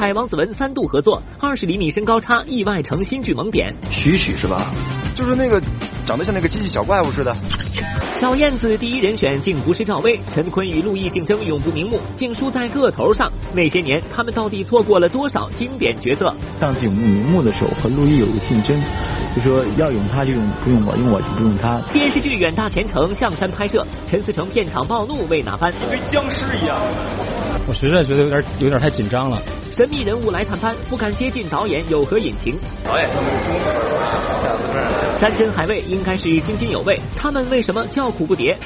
海、王子文三度合作，二十厘米身高差意外成新剧萌点。许许是吧？就是那个长得像那个机器小怪物似的。小燕子第一人选竟不是赵薇，陈坤与陆毅竞争永不瞑目，竟输在个头上。那些年，他们到底错过了多少经典角色？上次永不瞑目的时候，和陆毅有个竞争，就说要用他就用不用我，用我就不用他。电视剧《远大前程》象山拍摄，陈思诚片场暴怒为哪般？跟僵尸一样。我实在觉得有点有点太紧张了。神秘人物来探班，不敢接近导演有何隐情？导演他们中山珍海味应该是津津有味，他们为什么叫苦不迭？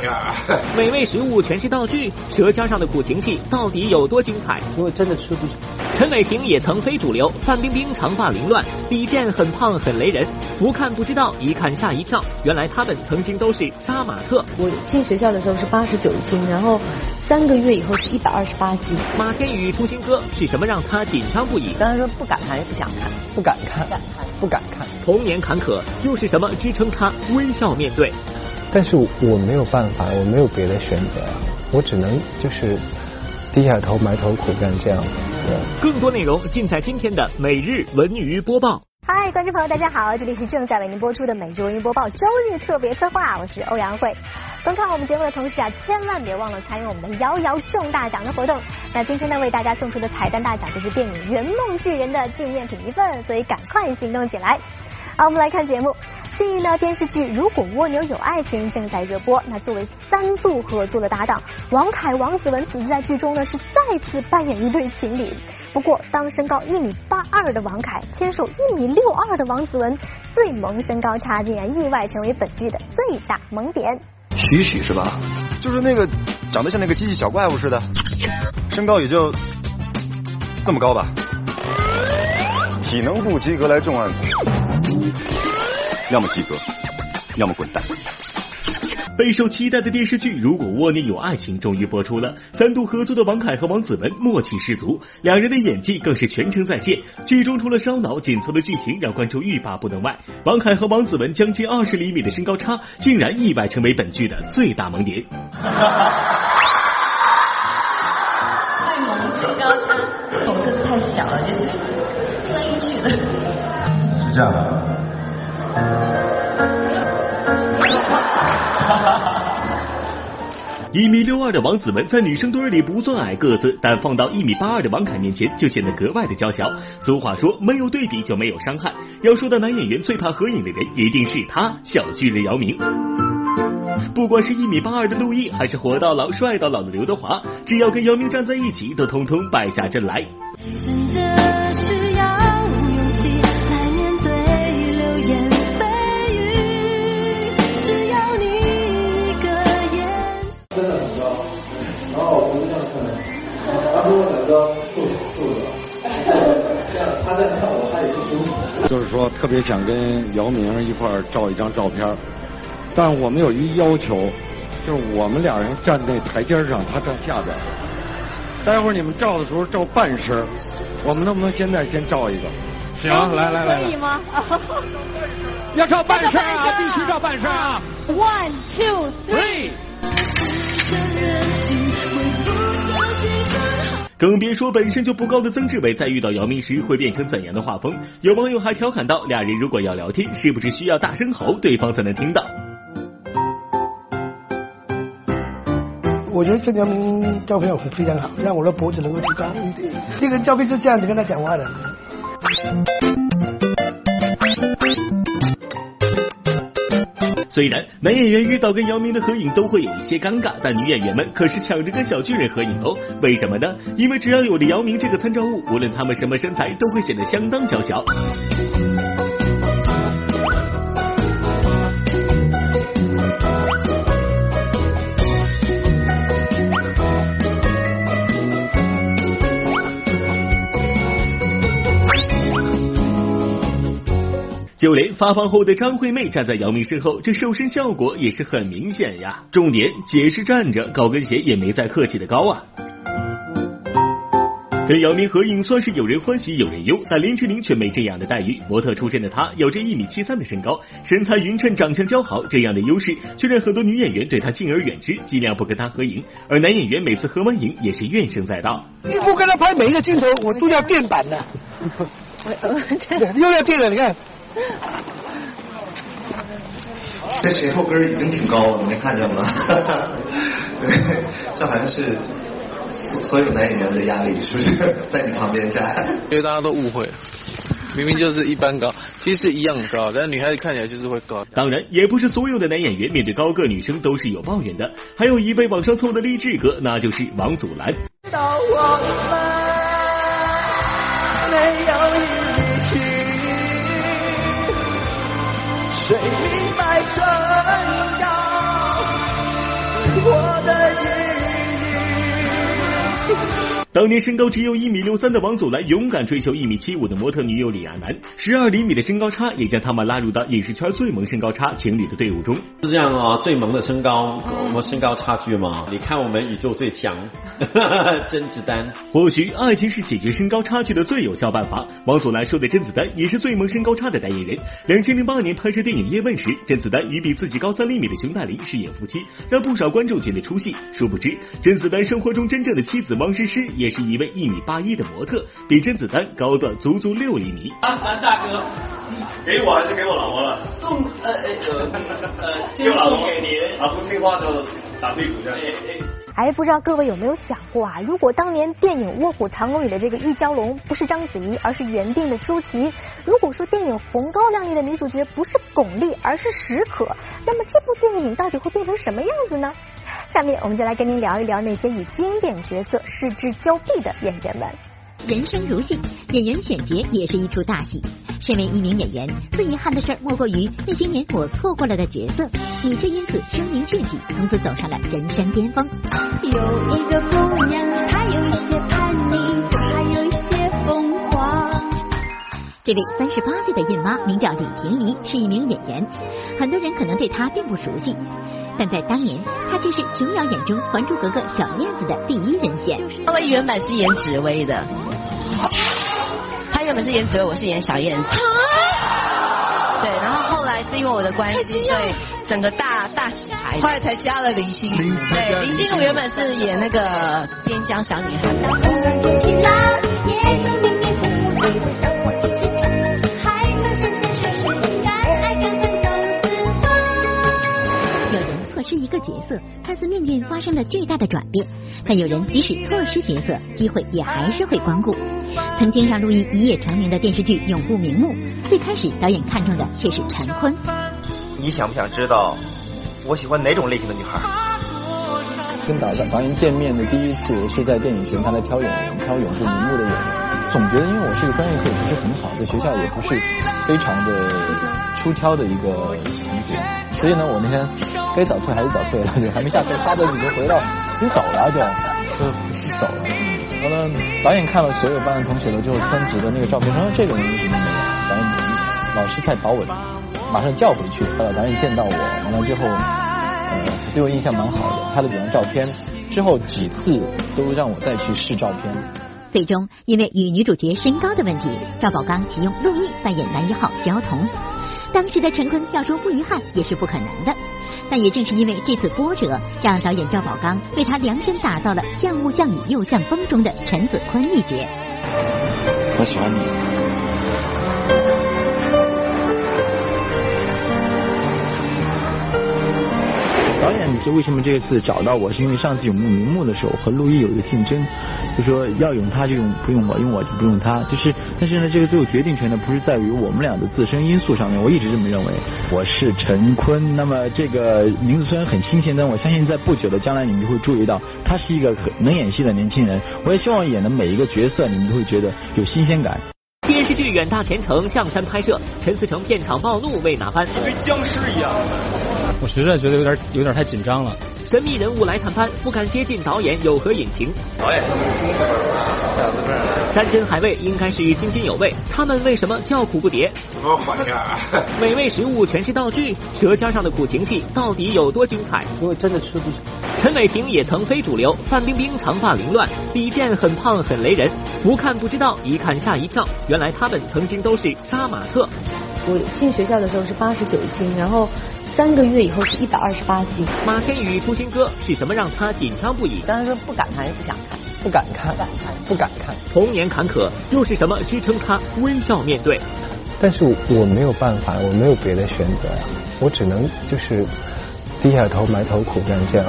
美味食物全是道具，舌尖上的苦情戏到底有多精彩？如果真的吃不。陈伟霆也曾非主流，范冰冰长发凌乱，李健很胖很雷人，不看不知道，一看吓一跳，原来他们曾经都是杀马特。我进学校的时候是八十九斤，然后三个月以后是一百二十八斤。马天宇出新歌，是什么让他紧张不已？刚才说不敢看也不想看，不敢看，不敢看，不敢看。童年坎坷又是什么支撑他微笑面对？但是我没有办法，我没有别的选择，我只能就是低下头埋头苦干这样。更多内容尽在今天的每日文娱播报。嗨，观众朋友，大家好，这里是正在为您播出的每日文娱播报周日特别策划，我是欧阳慧。观看我们节目的同时啊，千万别忘了参与我们的摇摇中大奖的活动。那今天呢，为大家送出的彩蛋大奖就是电影《圆梦巨人》的纪念品一份，所以赶快行动起来。好，我们来看节目。近日呢，电视剧《如果蜗牛有爱情》正在热播。那作为三度合作的搭档，王凯、王子文此次在剧中呢是再次扮演一对情侣。不过，当身高一米八二的王凯牵手一米六二的王子文，最萌身高差竟然意外成为本剧的最大萌点。许许是吧？就是那个长得像那个机器小怪物似的，身高也就这么高吧。体能不及格来重案组。要么及格，要么滚蛋。备受期待的电视剧《如果蜗牛有爱情》终于播出了，三度合作的王凯和王子文默契十足，两人的演技更是全程在线。剧中除了烧脑，紧凑的剧情让观众欲罢不能外，王凯和王子文将近二十厘米的身高差，竟然意外成为本剧的最大萌点。太萌身高差，我个子太小了，就是钻进去的。是这样的。一米六二的王子文在女生堆里不算矮个子，但放到一米八二的王凯面前就显得格外的娇小。俗话说，没有对比就没有伤害。要说到男演员最怕合影的人，一定是他，小巨人姚明。不管是一米八二的陆毅，还是活到老帅到老的刘德华，只要跟姚明站在一起，都通通败下阵来。就是说，特别想跟姚明一块照一张照片，但我们有一要求，就是我们俩人站在台阶上，他站下边。待会儿你们照的时候照半身，我们能不能现在先照一个？行，来来来，可以吗？要照半身啊，必须照半身啊！One two three。更别说本身就不高的曾志伟，在遇到姚明时会变成怎样的画风。有网友还调侃道：“俩人如果要聊天，是不是需要大声吼，对方才能听到？”我觉得跟姚明照片非常好，让我的脖子能够提高一点。这个照片是这样子跟他讲话的。虽然男演员遇到跟姚明的合影都会有一些尴尬，但女演员们可是抢着跟小巨人合影哦。为什么呢？因为只要有了姚明这个参照物，无论他们什么身材，都会显得相当娇小。就连发胖后的张惠妹站在姚明身后，这瘦身效果也是很明显呀。重点，姐是站着，高跟鞋也没再客气的高啊。跟姚明合影算是有人欢喜有人忧，但林志玲却没这样的待遇。模特出身的她有着一米七三的身高，身材匀称，长相姣好，这样的优势却让很多女演员对她敬而远之，尽量不跟她合影。而男演员每次合完影也是怨声载道。你不跟他拍每一个镜头，我都要垫板的。又要垫了，你看。这前后跟已经挺高了，你没看见吗？对，这好像是所所有男演员的压力，是不是？在你旁边站。因为大家都误会，明明就是一般高，其实是一样高，但是女孩子看起来就是会高。当然，也不是所有的男演员面对高个女生都是有抱怨的，还有一位网上凑的励志哥，那就是王祖蓝。到我们没有谁明白身高我的意义？当年身高只有一米六三的王祖蓝，勇敢追求一米七五的模特女友李亚男，十二厘米的身高差也将他们拉入到影视圈最萌身高差情侣的队伍中。是这样哦，最萌的身高，我们身高差距嘛？你看我们宇宙最强 甄子丹。或许爱情是解决身高差距的最有效办法。王祖蓝说的甄子丹也是最萌身高差的代言人。两千零八年拍摄电影《叶问》时，甄子丹与比自己高三厘米的熊黛林饰演夫妻，让不少观众觉得出戏。殊不知，甄子丹生活中真正的妻子汪诗诗也是一位一米八一的模特，比甄子丹高的足足六厘米。啊，蓝大哥，给我还是给我老婆了？送呃呃呃，给我老婆给您。啊，不听话就打屁股这样。哎，不知道各位有没有想过啊？如果当年电影《卧虎藏龙》里的这个玉娇龙不是章子怡，而是原定的舒淇；如果说电影《红高粱》里的女主角不是巩俐，而是史可，那么这部电影到底会变成什么样子呢？下面我们就来跟您聊一聊那些与经典角色失之交臂的演员们。人生如戏，演员选角也是一出大戏。身为一名演员，最遗憾的事莫过于那些年我错过了的角色，你却因此声名鹊起，从此走上了人生巅峰。有一个这位三十八岁的孕妈名叫李婷宜，是一名演员，很多人可能对她并不熟悉，但在当年，她却是琼瑶眼中《还珠格格》小燕子的第一人选。她原本是演紫薇的。她原本是演紫薇，我是演小燕子。对，然后后来是因为我的关系，所以整个大大洗牌，后来才加了林心如。对，林心如原本是演那个边疆小女孩。个角色，看似命运发生了巨大的转变，但有人即使错失角色，机会也还是会光顾。曾经让陆毅一夜成名的电视剧《永不瞑目》，最开始导演看中的却是陈坤。你想不想知道我喜欢哪种类型的女孩？跟导导演见面的第一次是在电影学院，他在挑演员，挑《永不瞑目》的演员。总觉得，因为我是一个专业课也不是很好，在学校也不是非常的出挑的一个同学，所以呢，我那天该早退还是早退了，就还没下课，发着已经回到，已经走了就就走了。完了，导演看了所有班的同学了之后，专辑的那个照片，说这个人为什么没有？导演老师太保稳，马上叫回去。后来导演见到我，完了之后，呃，对我印象蛮好的，拍了几张照片，之后几次都让我再去试照片。最终，因为与女主角身高的问题，赵宝刚启用陆毅扮演男一号萧彤。当时的陈坤要说不遗憾也是不可能的，但也正是因为这次波折，让导演赵宝刚为他量身打造了像雾像雨又像风中的陈子坤一角。我喜欢你。导演就为什么这次找到我，是因为上次永不瞑目的时候和陆毅有一个竞争，就说要用他就用不用我，用我就不用他，就是但是呢，这个最后决定权呢不是在于我们俩的自身因素上面，我一直这么认为。我是陈坤，那么这个名字虽然很新鲜，但我相信在不久的将来你们就会注意到，他是一个很能演戏的年轻人。我也希望演的每一个角色，你们都会觉得有新鲜感。电视剧《远大前程》象山拍摄，陈思诚片场暴怒为哪般？跟僵尸一样。我实在觉得有点有点太紧张了。神秘人物来探班，不敢接近导演有何隐情？导演，山珍海味应该是津津有味，他们为什么叫苦不迭？怎么缓下？美味食物全是道具，舌尖上的苦情戏到底有多精彩？如果真的吃不陈伟霆也曾非主流，范冰冰长发凌乱，李健很胖很雷人，不看不知道，一看吓一跳，原来他们曾经都是杀马特。我进学校的时候是八十九斤，然后三个月以后是一百二十八斤。马天宇出新歌是什么让他紧张不已？当时说不敢看，也不想看，不敢看，不敢看。童年坎坷又是什么支撑他微笑面对？但是我没有办法，我没有别的选择呀，我只能就是低下头埋头苦干这样。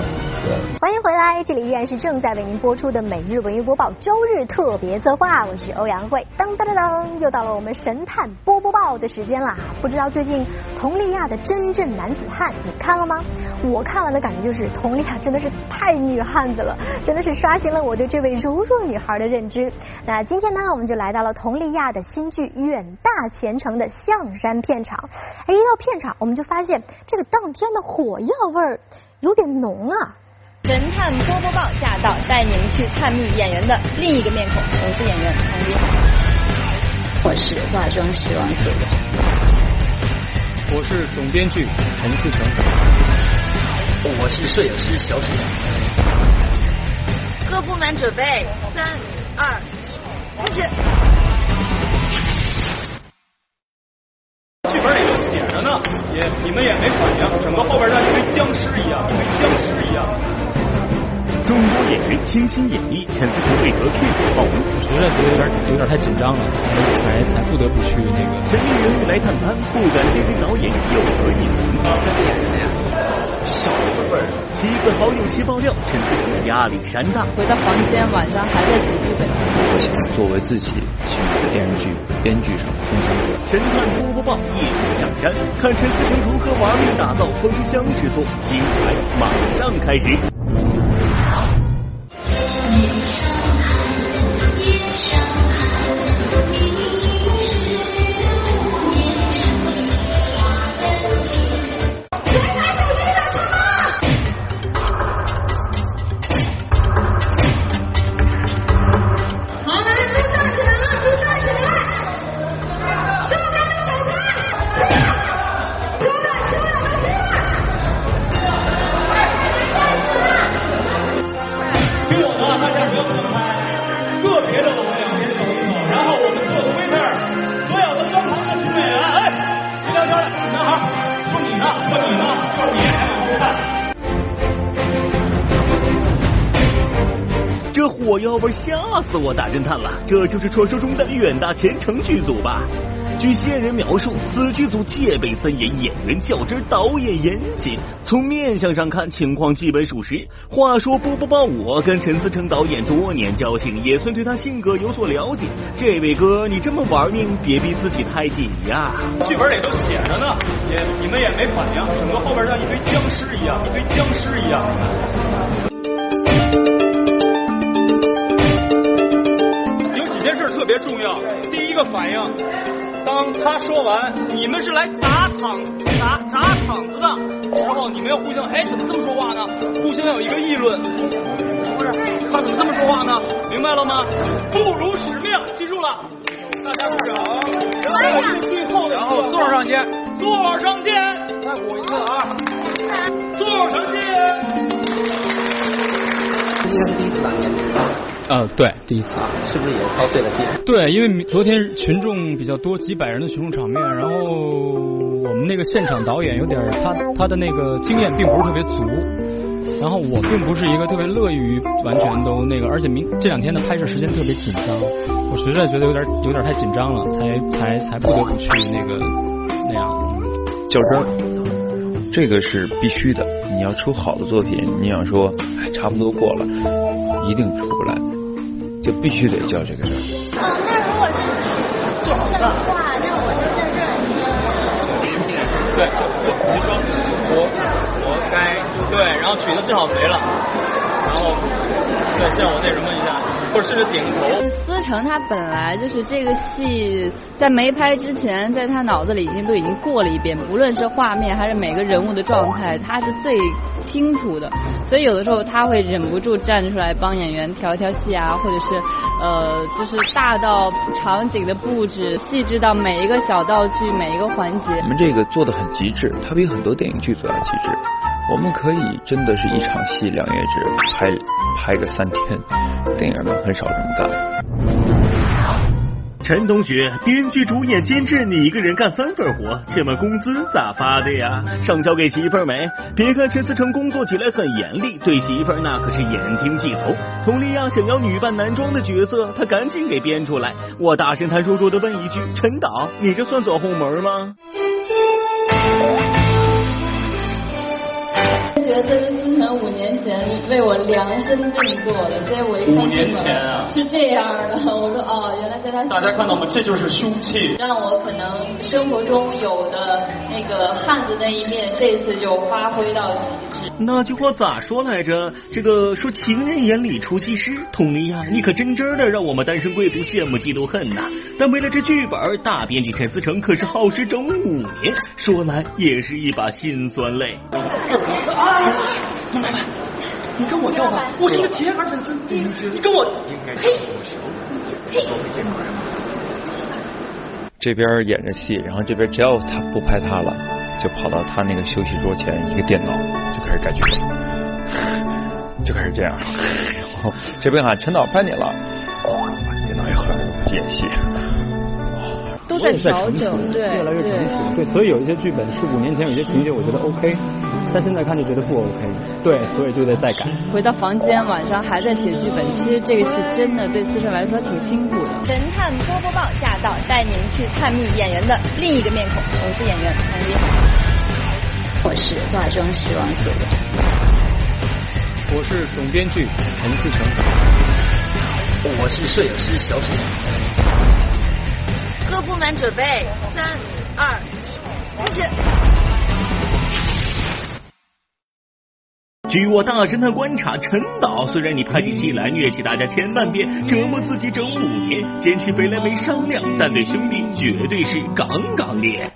欢回来，这里依然是正在为您播出的每日文娱播报周日特别策划，我是欧阳慧。噔噔噔噔，又到了我们神探波波报的时间啦！不知道最近佟丽娅的《真正男子汉》你看了吗？我看完的感觉就是佟丽娅真的是太女汉子了，真的是刷新了我对这位柔弱女孩的认知。那今天呢，我们就来到了佟丽娅的新剧《远大前程》的象山片场。哎，一到片场，我们就发现这个当天的火药味儿有点浓啊。神探波波报驾到，带你们去探秘演员的另一个面孔。我是演员佟丽娅，我是化妆师王子，我是总编剧陈思成，我是摄影师小沈阳。各部门准备，三二一，开始。剧本里头写着呢，也你们也没众多演员倾心演绎，陈思诚为何剧组暴露？我实在觉得有点有点太紧张了，才才才不得不去那个。神秘人物来探班，不敢接近导演有何隐情？这是演什么呀？小字辈儿。妻子好友齐爆料，陈思诚压力山大。回到房间，晚上还在写剧本。我想作为自己去在电视剧编剧上分享者。神探波波报夜幕象山，看陈思诚如何玩命打造封箱之作，精彩马上开始。自我大侦探了！这就是传说中的远大前程剧组吧？据线人描述，此剧组戒备森严，演员较真，导演严谨。从面相上看，情况基本属实。话说波波报，我跟陈思诚导演多年交情，也算对他性格有所了解。这位哥，你这么玩命，别逼自己太紧呀！剧本里都写着呢，也你们也没反应，整个后边像一堆僵尸一样，一堆僵尸一样。别重要，第一个反应。当他说完“你们是来砸场砸砸场子的”时候，你们要互相哎怎么这么说话呢？互相有一个议论，不是他怎么这么说话呢？明白了吗？不辱使命，记住了，大家鼓掌。然后最后的，然后座上见，座上见。再鼓一次啊！座上见。今天是第一次打面啊，对，第一次，是不是也操碎了心？对，因为昨天群众比较多，几百人的群众场面，然后我们那个现场导演有点他他的那个经验并不是特别足，然后我并不是一个特别乐于完全都那个，而且明这两天的拍摄时间特别紧张，我实在觉得有点有点太紧张了，才才才不得不去那个那样较真儿，这个是必须的。你要出好的作品，你想说哎差不多过了，一定出不来。就必须得叫这个真儿。哦，那如果是角色的话，那我就在这儿。对，就就比如说活活该，对，然后曲子正好没了，然后对，像我那什么一下，或者甚至点头。思成他本来就是这个戏在没拍之前，在他脑子里已经都已经过了一遍，无论是画面还是每个人物的状态，他是最清楚的。所以有的时候他会忍不住站出来帮演员调调戏啊，或者是呃，就是大到场景的布置，细致到每一个小道具、每一个环节。我们这个做的很极致，它比很多电影剧组要极致。我们可以真的是一场戏两页纸拍拍个三天，电影人很少这么干。陈同学，编剧、主演、监制，你一个人干三份活，请问工资咋发的呀？上交给媳妇儿没？别看陈思诚工作起来很严厉，对媳妇儿那可是言听计从。佟丽娅想要女扮男装的角色，他赶紧给编出来。我大声他弱弱的问一句：陈导，你这算走后门吗？得这是思成五年前为我量身定做的，所以我一看五年前啊是这样的，我说哦，原来在他大家看到吗？这就是凶器。让我可能生活中有的那个汉子那一面，这次就发挥到。那句话咋说来着？这个说情人眼里出西施，佟丽娅，你可真真的让我们单身贵族羡慕嫉妒恨呐！但为了这剧本，大编剧陈思诚可是耗时整五年，说来也是一把辛酸泪。啊，你跟我跳吧，我是一个铁杆粉丝，你跟我，呸。这边演着戏，然后这边只要他不拍他了，就跑到他那个休息桌前一个电脑开始改剧本，就开始这样，然后这边喊陈导拍你了，电脑一合演戏。都在调整，对越来越成熟，对，所以有一些剧本是五年前有些情节我觉得 OK，但现在看就觉得不 OK，对，所以就得再改。回到房间，晚上还在写剧本，其实这个戏真的对思成来说挺辛苦的。神探波波报驾到，带您去探秘演员的另一个面孔。我是演员唐嫣，我是化妆师王子。我是总编剧陈思诚。我是摄影师小沈。各部门准备，三二一，开始。据我大侦探观察，陈导虽然你拍起戏来虐起大家千万遍，折磨自己整五年，减起肥来没商量，但对兄弟绝对是杠杠烈。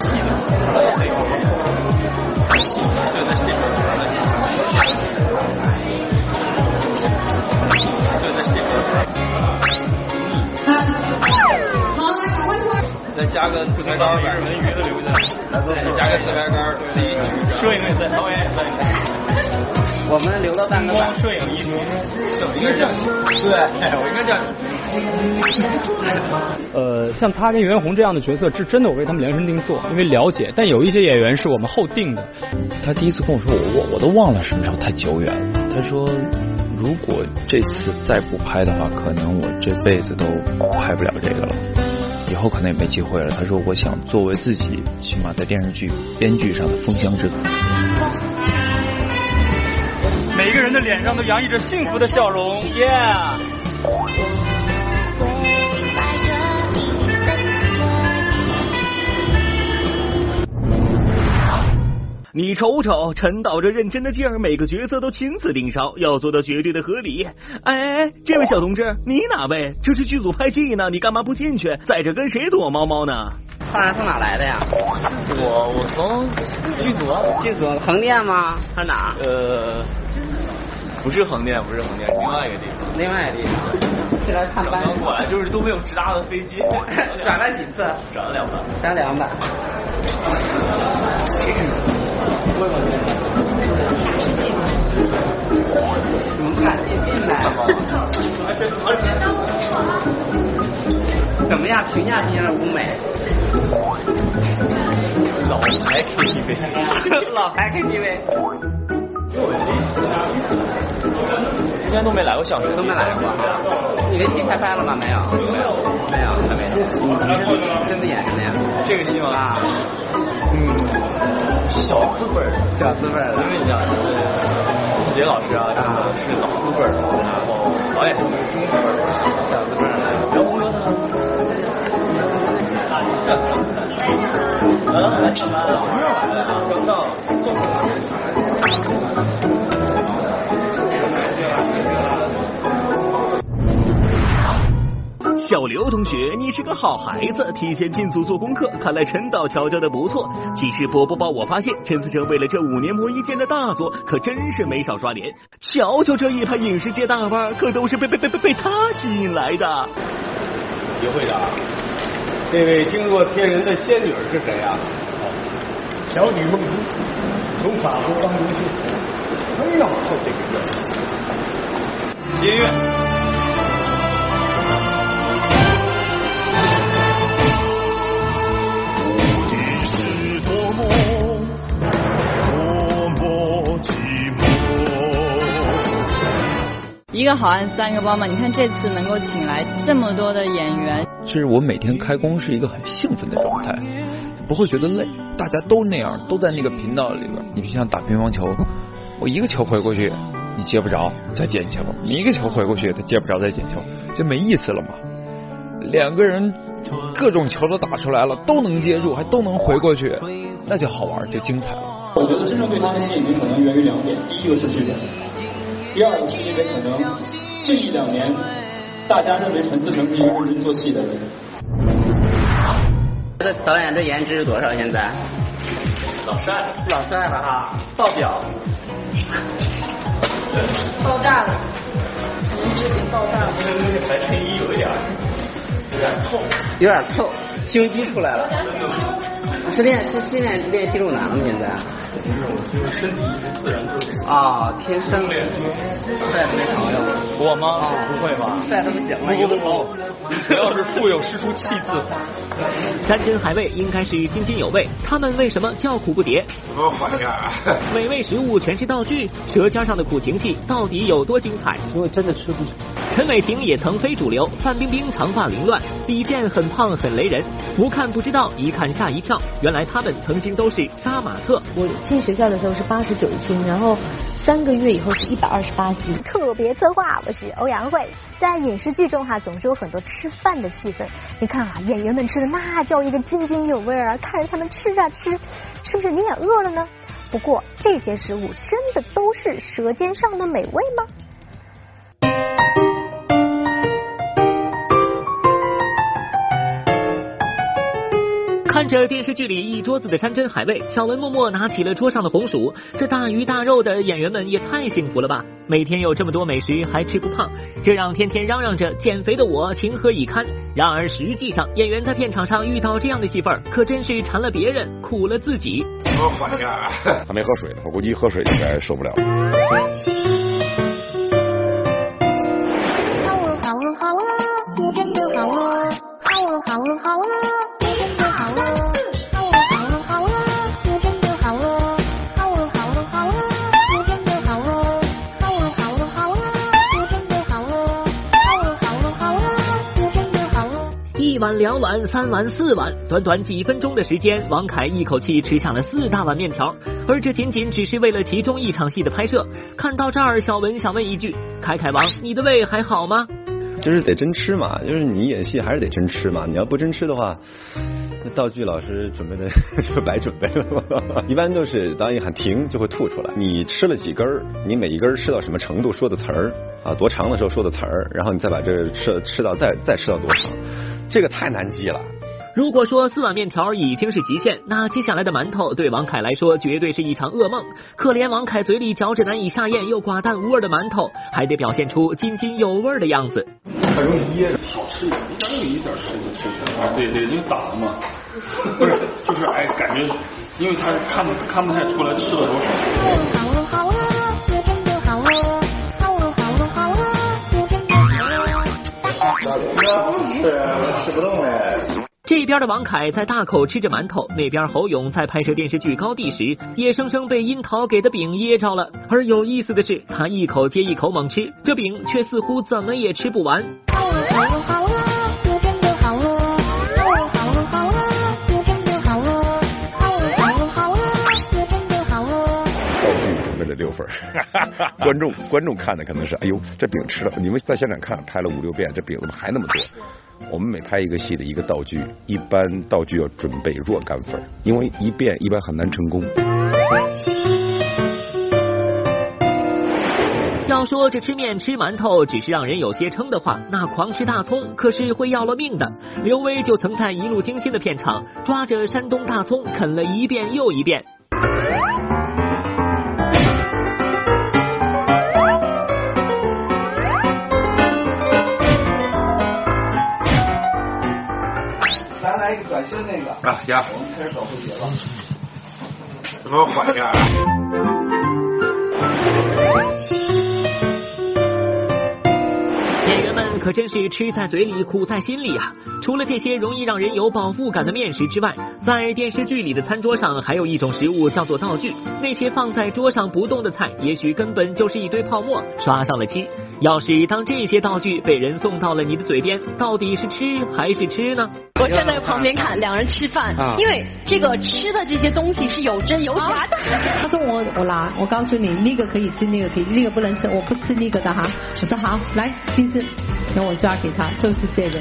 加个自拍杆，日文鱼的留下，再加个自拍杆，这一举摄影也在，导演也在。我们留了半个光摄影艺术，应该这样写，对，我应该这样。呃，像他跟袁弘这样的角色，是真的我为他们量身定做，因为了解。但有一些演员是我们后定的。他第一次跟我说，我我我都忘了什么时候太久远了。他说，如果这次再不拍的话，可能我这辈子都拍不了这个了。以后可能也没机会了。他说，我想作为自己，起码在电视剧编剧上的封箱之作。每一个人的脸上都洋溢着幸福的笑容。耶。你瞅瞅，陈导这认真的劲儿，每个角色都亲自盯梢，要做到绝对的合理。哎哎，这位小同志，你哪位？这是剧组拍戏呢，你干嘛不进去，在这跟谁躲猫猫呢？突然从哪来的呀？我我从剧组剧组横店吗？还是哪？呃，不是横店，不是横店，另外一个地方。另外一个地方。是来看班。刚过来，就是都没有直达的飞机。转了几次？转了两班。转两班。能看见进来。怎么样？评价今天的舞美？老牌 KTV。老牌 KTV。之前都没来过相声，都没来过。你这戏拍拍了吗？没有。没有。没有，还没有。真的演什么呀？这个戏吗？啊。嗯，小资本小资本因为你讲，吴杰老师啊，是老资本然后导演是中资本小资本然后说呢？来来上班了，刚到，小刘同学，你是个好孩子，提前进组做功课。看来陈导调教的不错。其实波波报我发现，陈思诚为了这五年磨一剑的大作，可真是没少刷脸。瞧瞧这一排影视界大腕，可都是被被被被被他吸引来的。李会长，这位惊若天人的仙女是谁啊？小女梦珠，从法国刚流去。哎呀，操这个接乐。一个好汉三个帮嘛，你看这次能够请来这么多的演员，其实我每天开工是一个很兴奋的状态，不会觉得累，大家都那样，都在那个频道里边。你就像打乒乓球，我一个球回过去，你接不着，再捡球；你一个球回过去，他接不着，再捡球，就没意思了嘛。两个人各种球都打出来了，都能接住，还都能回过去，那就好玩，就精彩了。我觉得真正对他的吸引力可能源于两点，第一个是剧本。第二个是因为可能这一两年，大家认为陈思诚是一个认真做戏的人。这导演的颜值是多少？现在？老帅，老帅了哈，爆表。爆炸了，颜值给爆炸了。这白衬衣有一点，有点透，有点透，胸肌出来了。是练是训练练肌肉男了吗？现在？不是，我就是身体一直自然就啊，天生练帅的没朋友。我吗？不会吧？帅的不行了，不不不，只要是腹有诗书气自。山珍海味应该是津津有味，他们为什么叫苦不迭？怎么缓呀？美味食物全是道具，舌尖上的苦情戏到底有多精彩？因为真的吃不起。陈伟霆也曾非主流，范冰冰长发凌乱，李健很胖很雷人，不看不知道，一看吓一跳，原来他们曾经都是杀马特。我进学校的时候是八十九斤，然后三个月以后是一百二十八斤。特别策划，我是欧阳慧。在影视剧中哈，总是有很多吃饭的戏份。你看啊，演员们吃的那叫一个津津有味啊，看着他们吃啊吃，是不是你也饿了呢？不过这些食物真的都是舌尖上的美味吗？看着电视剧里一桌子的山珍海味，小文默默拿起了桌上的红薯。这大鱼大肉的演员们也太幸福了吧！每天有这么多美食还吃不胖，这让天天嚷嚷着减肥的我情何以堪？然而实际上，演员在片场上遇到这样的戏份，可真是馋了别人，苦了自己。我缓一下，还没喝水呢，我估计喝水应该受不了。两碗、三碗、四碗，短短几分钟的时间，王凯一口气吃下了四大碗面条，而这仅仅只是为了其中一场戏的拍摄。看到这儿，小文想问一句：凯凯王，你的胃还好吗？就是得真吃嘛，就是你演戏还是得真吃嘛。你要不真吃的话，那道具老师准备的 就白准备了。一般都是导演喊停就会吐出来。你吃了几根儿，你每一根吃到什么程度，说的词儿啊，多长的时候说的词儿，然后你再把这吃吃到再再吃到多长。这个太难记了。如果说四碗面条已经是极限，那接下来的馒头对王凯来说绝对是一场噩梦。可怜王凯嘴里嚼着难以下咽又寡淡无味的馒头，还得表现出津津有味的样子。很容易噎着，少吃一点，一点有一点吃就吃。啊，对对，就打了嘛。不是，就是哎，感觉，因为他看不看不太出来吃了多少。这边的王凯在大口吃着馒头，那边侯勇在拍摄电视剧《高地》时，也生生被樱桃给的饼噎着了。而有意思的是，他一口接一口猛吃，这饼却似乎怎么也吃不完。好饿好饿好饿，我真的好饿，好饿好饿好饿，我真的好饿，好饿好饿好饿，我真的好饿。道具准备了六份，观众观众看的可能是，哎呦，这饼吃了，你们在现场看拍了五六遍，这饼怎么还那么多？我们每拍一个戏的一个道具，一般道具要准备若干份，因为一遍一般很难成功。要说这吃面吃馒头只是让人有些撑的话，那狂吃大葱可是会要了命的。刘威就曾在《一路惊心》的片场抓着山东大葱啃了一遍又一遍。转身那个。啊，行。我们开始搞蝴蝶了。怎么缓一可真是吃在嘴里，苦在心里啊！除了这些容易让人有饱腹感的面食之外，在电视剧里的餐桌上还有一种食物叫做道具。那些放在桌上不动的菜，也许根本就是一堆泡沫，刷上了漆。要是当这些道具被人送到了你的嘴边，到底是吃还是吃呢？我站在旁边看两人吃饭，啊因为这个吃的这些东西是有真有假的。他说我我拿，我告诉你，那个可以吃，那个可以，那个不能吃，我不吃那个的哈。我说好，来，听吃。然后我抓给他，就是这个。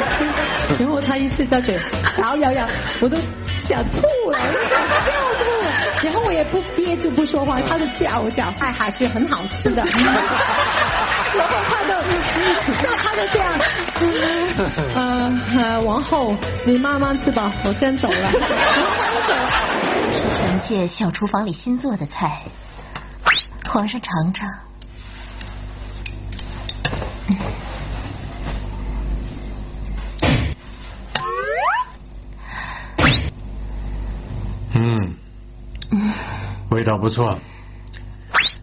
然后他一吃下去，摇摇摇，我都想吐了，我都想笑吐了。然后我也不憋住不说话，他就叫讲，哎还是很好吃的。然后他就，那他就这样，嗯呃，王后你慢慢吃吧，我先走了。是臣妾小厨房里新做的菜，皇上尝尝。嗯，味道不错，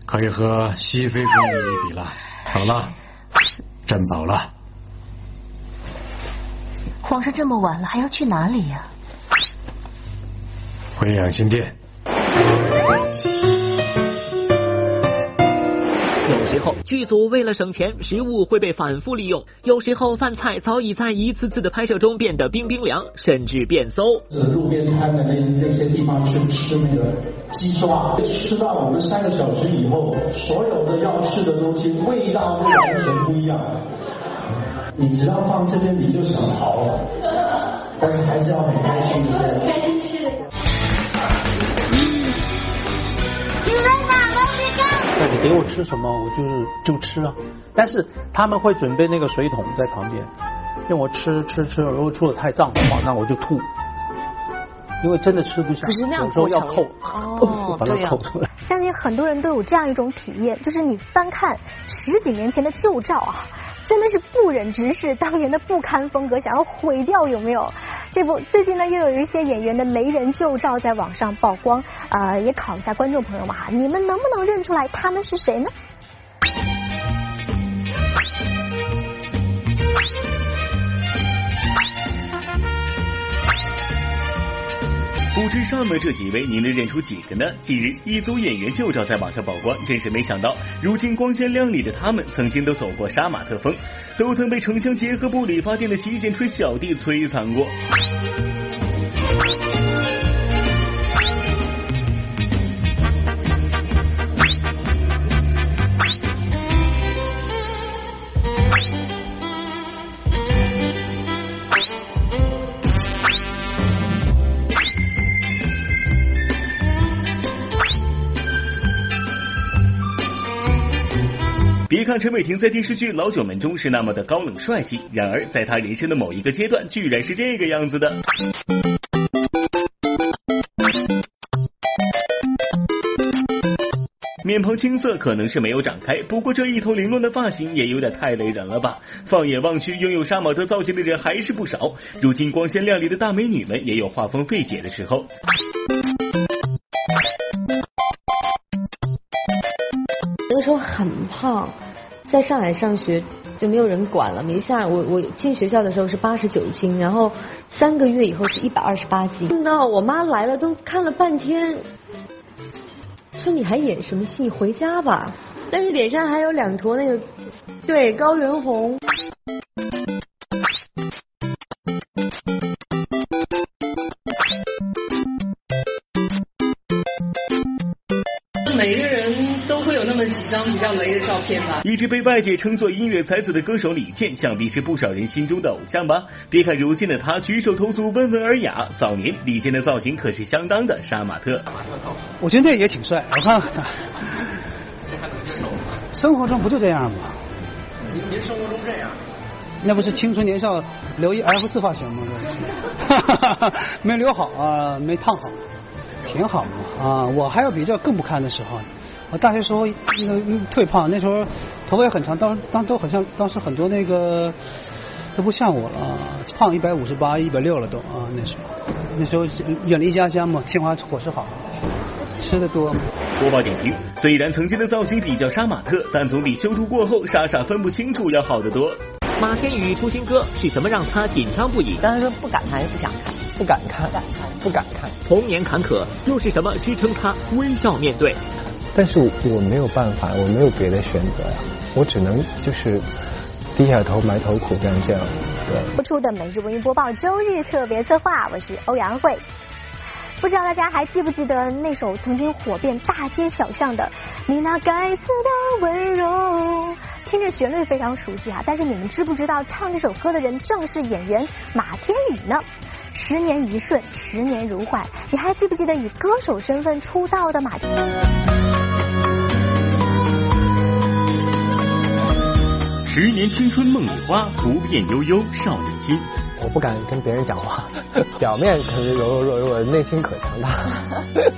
可以和熹妃宫女一比了。好了，朕饱了。皇上这么晚了还要去哪里呀、回养心殿。时候剧组为了省钱，食物会被反复利用；有时候饭菜早已在一次次的拍摄中变得冰冰凉，甚至变馊。路边摊的那那些地方去吃那个鸡爪，吃到我们三个小时以后，所有的要吃的东西味道都完全不一样。你只要放这边你就想逃了，但是还是要很开心的。给我吃什么，我就是就吃啊。但是他们会准备那个水桶在旁边，让我吃吃吃，如果出的太胀的话，那我就吐，因为真的吃不下。可是那样有时候要扣，哦 把它扣出来。相信很多人都有这样一种体验，就是你翻看十几年前的旧照啊，真的是不忍直视当年的不堪风格，想要毁掉，有没有？这不，最近呢又有一些演员的雷人旧照在网上曝光，呃，也考一下观众朋友们哈，你们能不能认出来他们是谁呢？不知上面这几位，您能认出几个呢？近日，一组演员旧照在网上曝光，真是没想到，如今光鲜亮丽的他们，曾经都走过杀马特风，都曾被城乡结合部理发店的洗剪吹小弟摧残过。别看陈伟霆在电视剧《老九门》中是那么的高冷帅气，然而在他人生的某一个阶段，居然是这个样子的。面庞青涩，可能是没有长开，不过这一头凌乱的发型也有点太雷人了吧？放眼望去，拥有杀马特造型的人还是不少。如今光鲜亮丽的大美女们，也有画风费解的时候。时候很胖，在上海上学就没有人管了，没下我我进学校的时候是八十九斤，然后三个月以后是一百二十八斤。那我妈来了都看了半天，说你还演什么戏？回家吧。但是脸上还有两坨那个对高原红。一直被外界称作音乐才子的歌手李健，想必是不少人心中的偶像吧？别看如今的他举手投足温文尔雅，早年李健的造型可是相当的杀马特。我觉得那也挺帅，我看看他，生活中不就这样吗？您您生活中这样？那不是青春年少留一 F 四发型吗？没留好啊，没烫好，挺好的啊。我还有比这更不堪的时候呢。我大学时候那个特别胖，那时候头发也很长，当当都很像，当时很多那个都不像我了，胖一百五十八、一百六了都啊。那时候那时候远离家乡嘛，清华伙食好。吃的多吗？播报点评：虽然曾经的造型比较杀马特，但总比修图过后傻傻分不清楚要好得多。马天宇出新歌是什么让他紧张不已？当然说不敢看，不想看，不敢看，不敢看，不敢看。童年坎坷又是什么支撑他微笑面对？但是我没有办法，我没有别的选择呀，我只能就是低下头埋头苦干这样。对。播出的每日文娱播报周日特别策划，我是欧阳慧。不知道大家还记不记得那首曾经火遍大街小巷的《你那该死的温柔》？听着旋律非常熟悉啊，但是你们知不知道唱这首歌的人正是演员马天宇呢？十年一瞬，十年如幻，你还记不记得以歌手身份出道的马天宇？十年青春梦里花，不变悠悠少年心。我不敢跟别人讲话，表面可是柔柔弱弱，内心可强大。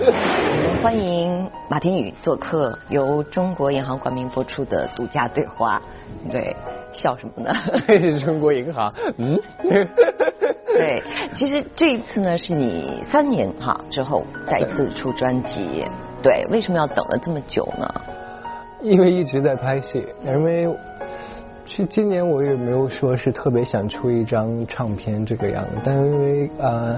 欢迎马天宇做客由中国银行冠名播出的独家对话。对，笑什么呢？这 是中国银行。嗯。对，其实这一次呢，是你三年哈之后再一次出专辑。对，为什么要等了这么久呢？因为一直在拍戏，因为。其实今年我也没有说是特别想出一张唱片这个样子，但因为呃，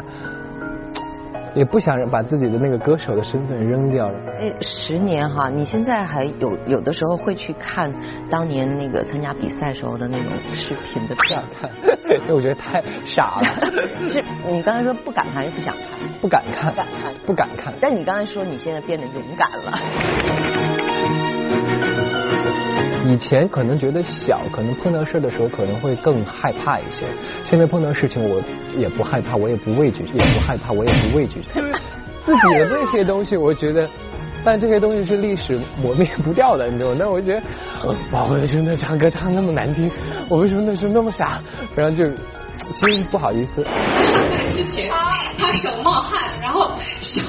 也不想把自己的那个歌手的身份扔掉了。哎，十年哈，你现在还有有的时候会去看当年那个参加比赛时候的那种视频的片看，因 为我觉得太傻了。是你刚才说不敢看，还是不想看？不敢看，不敢看，不敢看。但你刚才说你现在变得勇敢了。以前可能觉得小，可能碰到事的时候可能会更害怕一些。现在碰到事情我也不害怕，我也不畏惧，也不害怕，我也不畏惧。就是 自己的那些东西，我觉得，但这些东西是历史磨灭不掉的，你知道吗？那我觉得，哇，我为什么唱歌唱那么难听？我为什么那时候那么傻？然后就。其实不好意思。上 台之前，他手冒汗，然后手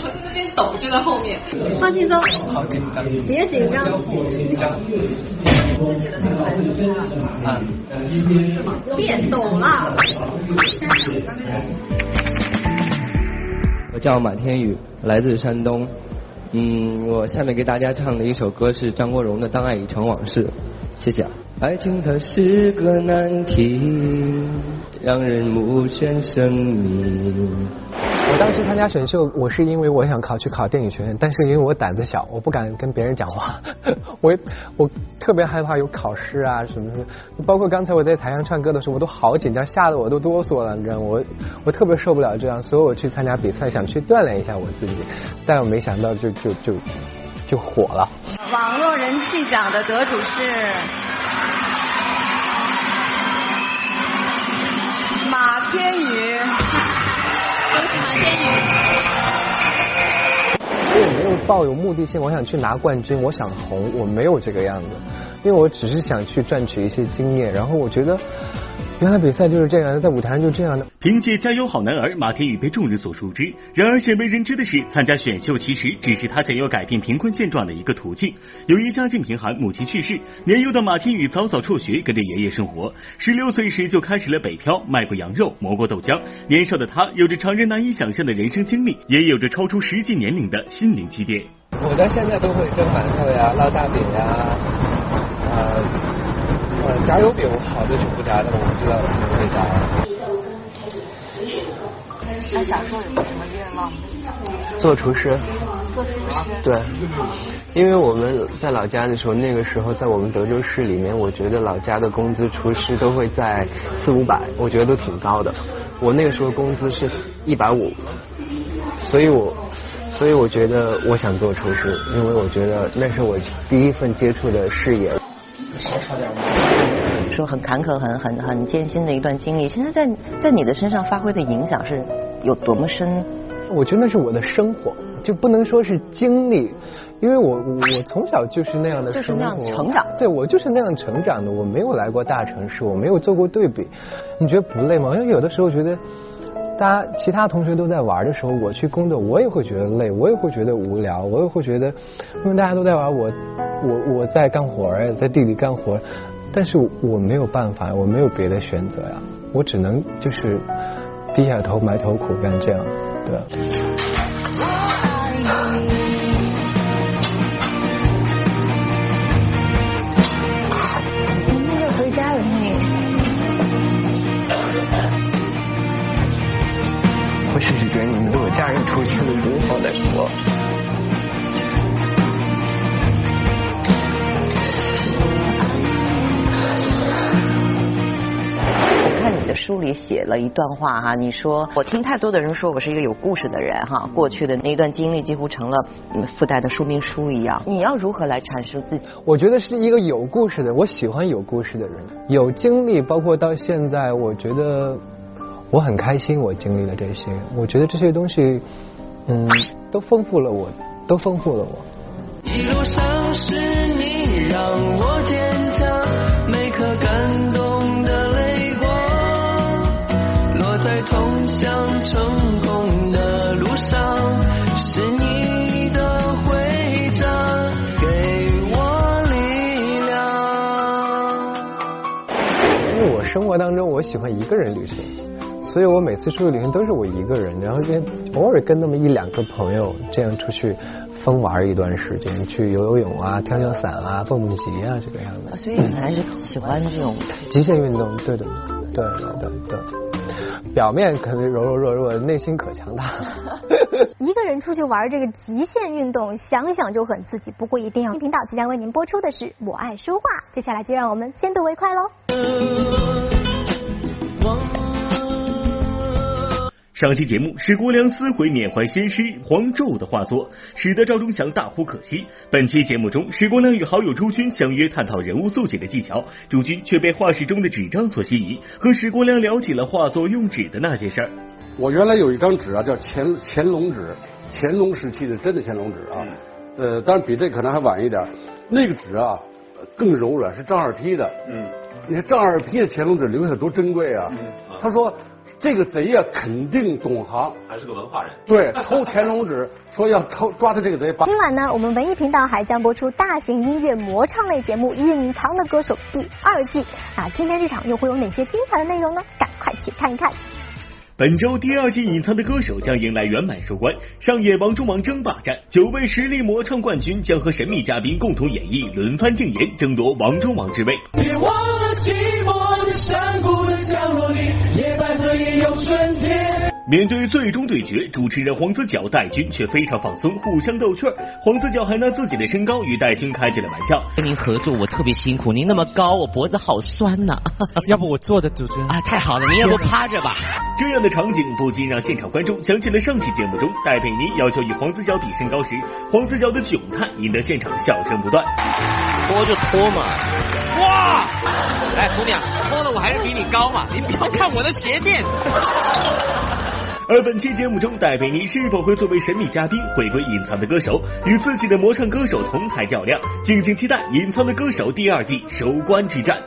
就在后面。放轻松。好紧张。别紧张。紧张。啊。别抖了。我叫马天宇，来自山东。嗯，我下面给大家唱的一首歌是张国荣的《当爱已成往事》，谢谢。爱情它是个难题，让人目眩神迷。我当时参加选秀，我是因为我想考去考电影学院，但是因为我胆子小，我不敢跟别人讲话，我我特别害怕有考试啊什么什么。包括刚才我在台上唱歌的时候，我都好紧张，吓得我都哆嗦了，你知道吗？我我特别受不了这样，所以我去参加比赛，想去锻炼一下我自己，但我没想到就就就就火了。网络人气奖的得主是。天宇，马天宇。我没有抱有目的性，我想去拿冠军，我想红，我没有这个样子，因为我只是想去赚取一些经验，然后我觉得。原来比赛就是这样，在舞台上就这样的。凭借《加油好男儿》，马天宇被众人所熟知。然而鲜为人知的是，参加选秀其实只是他想要改变贫困现状的一个途径。由于家境贫寒，母亲去世，年幼的马天宇早早辍学，跟着爷爷生活。十六岁时就开始了北漂，卖过羊肉，磨过豆浆。年少的他有着常人难以想象的人生经历，也有着超出实际年龄的心灵积淀。我到现在都会蒸馒头呀，烙大饼呀，呃。炸油饼好的是不炸的，我不知道会不会炸。那小时候有没有什么愿望？做厨师。做厨师。对，因为我们在老家的时候，那个时候在我们德州市里面，我觉得老家的工资厨师都会在四五百，我觉得都挺高的。我那个时候工资是一百五，所以我所以我觉得我想做厨师，因为我觉得那是我第一份接触的事业。少差点说很坎坷、很很很艰辛的一段经历，现在在在你的身上发挥的影响是有多么深？我觉得那是我的生活，就不能说是经历，因为我我从小就是那样的生活，就是那样成长。对，我就是那样成长的，我没有来过大城市，我没有做过对比。你觉得不累吗？因为有的时候觉得，大家其他同学都在玩的时候，我去工作，我也会觉得累，我也会觉得无聊，我也会觉得，因为大家都在玩，我我我在干活儿，在地里干活。但是我没有办法，我没有别的选择呀，我只能就是低下头埋头苦干这样，对。试试觉得你们都有家人出现了如何再说。我看你的书里写了一段话哈，你说我听太多的人说我是一个有故事的人哈，过去的那段经历几乎成了嗯附带的说明书一样。你要如何来阐述自己？我觉得是一个有故事的，我喜欢有故事的人，有经历，包括到现在，我觉得我很开心，我经历了这些，我觉得这些东西，嗯，都丰富了我，都丰富了我。一路上是你让我坚强，每颗感动的泪光，落在通向成功的路上，是你的徽章，给我力量。因为我生活当中我喜欢一个人旅行，所以我每次出去旅行都是我一个人，然后就偶尔跟那么一两个朋友这样出去疯玩一段时间，去游游泳啊、跳跳伞啊、蹦蹦极啊这个样子。所以你还是喜欢这种 极限运动，对对对对对对。表面可能柔柔弱弱，内心可强大。一个人出去玩这个极限运动，想想就很刺激。不过一定要频道即将为您播出的是《我爱说话》，接下来就让我们先睹为快喽。上期节目，史国良撕毁缅怀先师黄胄的画作，使得赵忠祥大呼可惜。本期节目中，史国良与好友朱军相约探讨人物速写的技巧，朱军却被画室中的纸张所吸引，和史国良聊起了画作用纸的那些事儿。我原来有一张纸啊，叫乾乾隆纸，乾隆时期的真的乾隆纸啊，呃，当然比这可能还晚一点。那个纸啊更柔软，是张二批的。嗯，你看张二批的乾隆纸留下多珍贵啊。他说。这个贼呀，肯定懂行，还是个文化人。对，偷乾隆纸，说要偷抓的这个贼。今晚呢，我们文艺频道还将播出大型音乐魔唱类节目《隐藏的歌手》第二季。啊，今天这场又会有哪些精彩的内容呢？赶快去看一看。本周第二季《隐藏的歌手》将迎来圆满收官，上演王中王争霸战，九位实力魔唱冠军将和神秘嘉宾共同演绎，轮番竞演，争夺王中王之位。别忘了寂寞的山谷的角落里，面对最终对决，主持人黄子佼、戴军却非常放松，互相逗趣儿。黄子佼还拿自己的身高与戴军开起了玩笑。跟您合作我特别辛苦，您那么高，我脖子好酸呐。要不我坐着，主持人啊，太好了，您要不趴着吧？这样的场景不禁让现场观众想起了上期节目中戴佩妮要求与黄子佼比身高时，黄子佼的窘态，引得现场笑声不断。脱就脱嘛！哇！哎，姑娘，摸的我还是比你高嘛，您不要看我的鞋垫。而本期节目中，戴佩妮是否会作为神秘嘉宾回归《隐藏的歌手》，与自己的魔唱歌手同台较量？敬请期待《隐藏的歌手》第二季收官之战。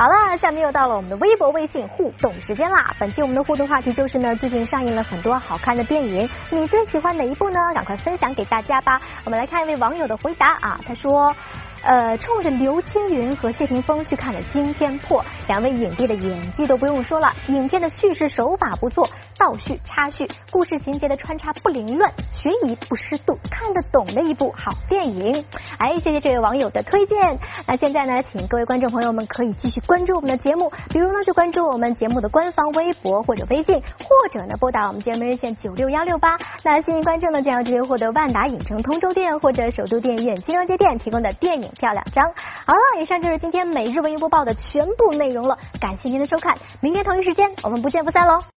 好了，下面又到了我们的微博、微信互动时间啦。本期我们的互动话题就是呢，最近上映了很多好看的电影，你最喜欢哪一部呢？赶快分享给大家吧。我们来看一位网友的回答啊，他说。呃，冲着刘青云和谢霆锋去看了《惊天破》，两位影帝的演技都不用说了，影片的叙事手法不错，倒叙插叙，故事情节的穿插不凌乱，悬疑不失度，看得懂的一部好电影。哎，谢谢这位网友的推荐。那现在呢，请各位观众朋友们可以继续关注我们的节目，比如呢，就关注我们节目的官方微博或者微信，或者呢，拨打我们节目热线九六幺六八。那幸运观众呢，将有机会获得万达影城通州店或者首都电影院金融街店提供的电影影。票两张。好了，以上就是今天每日文娱播报的全部内容了。感谢您的收看，明天同一时间我们不见不散喽。